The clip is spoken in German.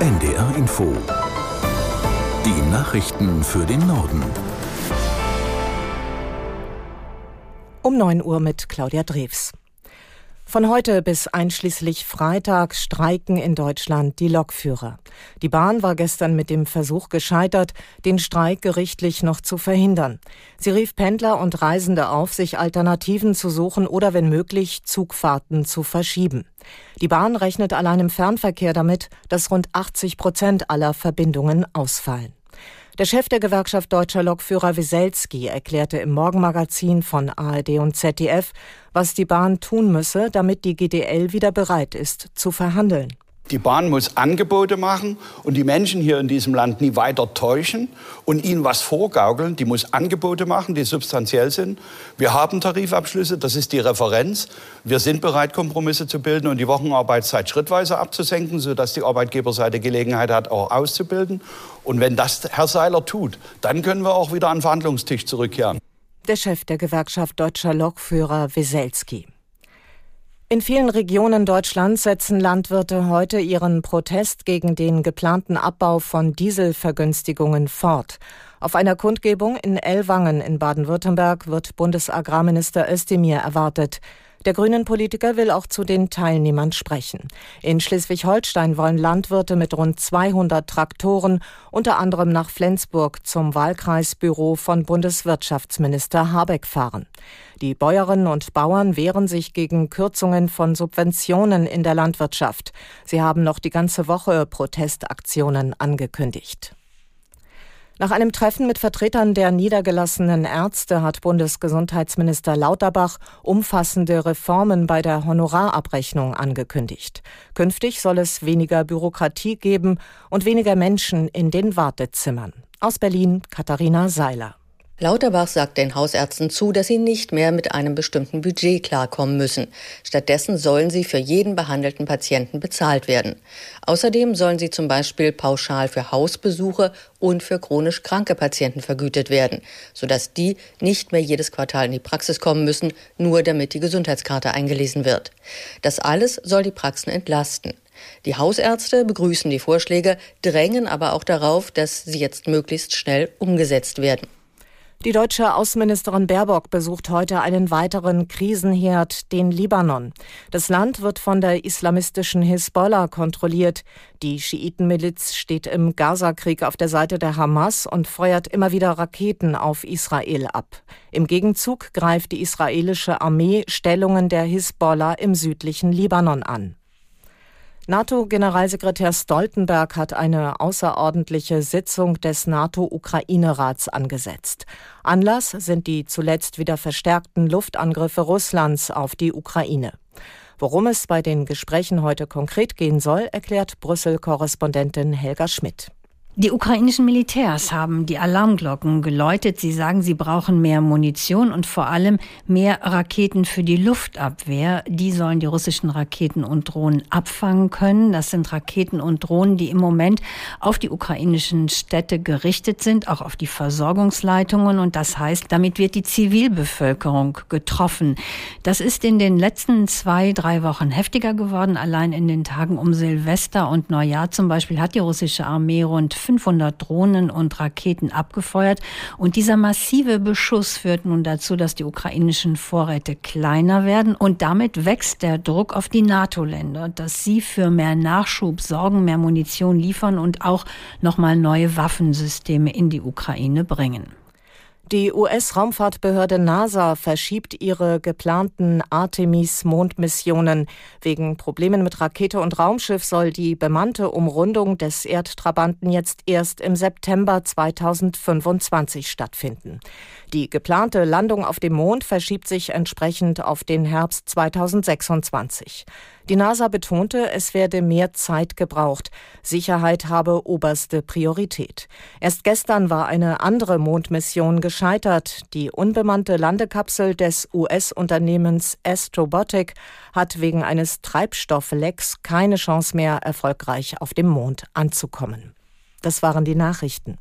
NDR Info. Die Nachrichten für den Norden. Um 9 Uhr mit Claudia Drews. Von heute bis einschließlich Freitag streiken in Deutschland die Lokführer. Die Bahn war gestern mit dem Versuch gescheitert, den Streik gerichtlich noch zu verhindern. Sie rief Pendler und Reisende auf, sich Alternativen zu suchen oder wenn möglich Zugfahrten zu verschieben. Die Bahn rechnet allein im Fernverkehr damit, dass rund 80 Prozent aller Verbindungen ausfallen. Der Chef der Gewerkschaft Deutscher Lokführer Wieselski erklärte im Morgenmagazin von ARD und ZDF, was die Bahn tun müsse, damit die GDL wieder bereit ist zu verhandeln. Die Bahn muss Angebote machen und die Menschen hier in diesem Land nie weiter täuschen und ihnen was vorgaukeln. Die muss Angebote machen, die substanziell sind. Wir haben Tarifabschlüsse, das ist die Referenz. Wir sind bereit, Kompromisse zu bilden und die Wochenarbeitszeit schrittweise abzusenken, sodass die Arbeitgeberseite Gelegenheit hat, auch auszubilden. Und wenn das Herr Seiler tut, dann können wir auch wieder an den Verhandlungstisch zurückkehren. Der Chef der Gewerkschaft Deutscher Lokführer Wieselski. In vielen Regionen Deutschlands setzen Landwirte heute ihren Protest gegen den geplanten Abbau von Dieselvergünstigungen fort. Auf einer Kundgebung in Ellwangen in Baden-Württemberg wird Bundesagrarminister Özdemir erwartet. Der grünen Politiker will auch zu den Teilnehmern sprechen. In Schleswig-Holstein wollen Landwirte mit rund 200 Traktoren unter anderem nach Flensburg zum Wahlkreisbüro von Bundeswirtschaftsminister Habeck fahren. Die Bäuerinnen und Bauern wehren sich gegen Kürzungen von Subventionen in der Landwirtschaft. Sie haben noch die ganze Woche Protestaktionen angekündigt. Nach einem Treffen mit Vertretern der niedergelassenen Ärzte hat Bundesgesundheitsminister Lauterbach umfassende Reformen bei der Honorarabrechnung angekündigt. Künftig soll es weniger Bürokratie geben und weniger Menschen in den Wartezimmern. Aus Berlin Katharina Seiler. Lauterbach sagt den Hausärzten zu, dass sie nicht mehr mit einem bestimmten Budget klarkommen müssen. Stattdessen sollen sie für jeden behandelten Patienten bezahlt werden. Außerdem sollen sie zum Beispiel pauschal für Hausbesuche und für chronisch kranke Patienten vergütet werden, sodass die nicht mehr jedes Quartal in die Praxis kommen müssen, nur damit die Gesundheitskarte eingelesen wird. Das alles soll die Praxen entlasten. Die Hausärzte begrüßen die Vorschläge, drängen aber auch darauf, dass sie jetzt möglichst schnell umgesetzt werden. Die deutsche Außenministerin Baerbock besucht heute einen weiteren Krisenherd, den Libanon. Das Land wird von der islamistischen Hisbollah kontrolliert. Die Schiitenmiliz steht im Gazakrieg auf der Seite der Hamas und feuert immer wieder Raketen auf Israel ab. Im Gegenzug greift die israelische Armee Stellungen der Hisbollah im südlichen Libanon an. NATO-Generalsekretär Stoltenberg hat eine außerordentliche Sitzung des NATO-Ukraine-Rats angesetzt. Anlass sind die zuletzt wieder verstärkten Luftangriffe Russlands auf die Ukraine. Worum es bei den Gesprächen heute konkret gehen soll, erklärt Brüssel-Korrespondentin Helga Schmidt. Die ukrainischen Militärs haben die Alarmglocken geläutet. Sie sagen, sie brauchen mehr Munition und vor allem mehr Raketen für die Luftabwehr. Die sollen die russischen Raketen und Drohnen abfangen können. Das sind Raketen und Drohnen, die im Moment auf die ukrainischen Städte gerichtet sind, auch auf die Versorgungsleitungen. Und das heißt, damit wird die Zivilbevölkerung getroffen. Das ist in den letzten zwei, drei Wochen heftiger geworden. Allein in den Tagen um Silvester und Neujahr zum Beispiel hat die russische Armee rund 500 Drohnen und Raketen abgefeuert. Und dieser massive Beschuss führt nun dazu, dass die ukrainischen Vorräte kleiner werden. Und damit wächst der Druck auf die NATO-Länder, dass sie für mehr Nachschub sorgen, mehr Munition liefern und auch nochmal neue Waffensysteme in die Ukraine bringen. Die US-Raumfahrtbehörde NASA verschiebt ihre geplanten Artemis-Mondmissionen. Wegen Problemen mit Rakete und Raumschiff soll die bemannte Umrundung des Erdtrabanten jetzt erst im September 2025 stattfinden. Die geplante Landung auf dem Mond verschiebt sich entsprechend auf den Herbst 2026. Die NASA betonte, es werde mehr Zeit gebraucht. Sicherheit habe oberste Priorität. Erst gestern war eine andere Mondmission gescheitert. Die unbemannte Landekapsel des US-Unternehmens Astrobotic hat wegen eines Treibstofflecks keine Chance mehr, erfolgreich auf dem Mond anzukommen. Das waren die Nachrichten.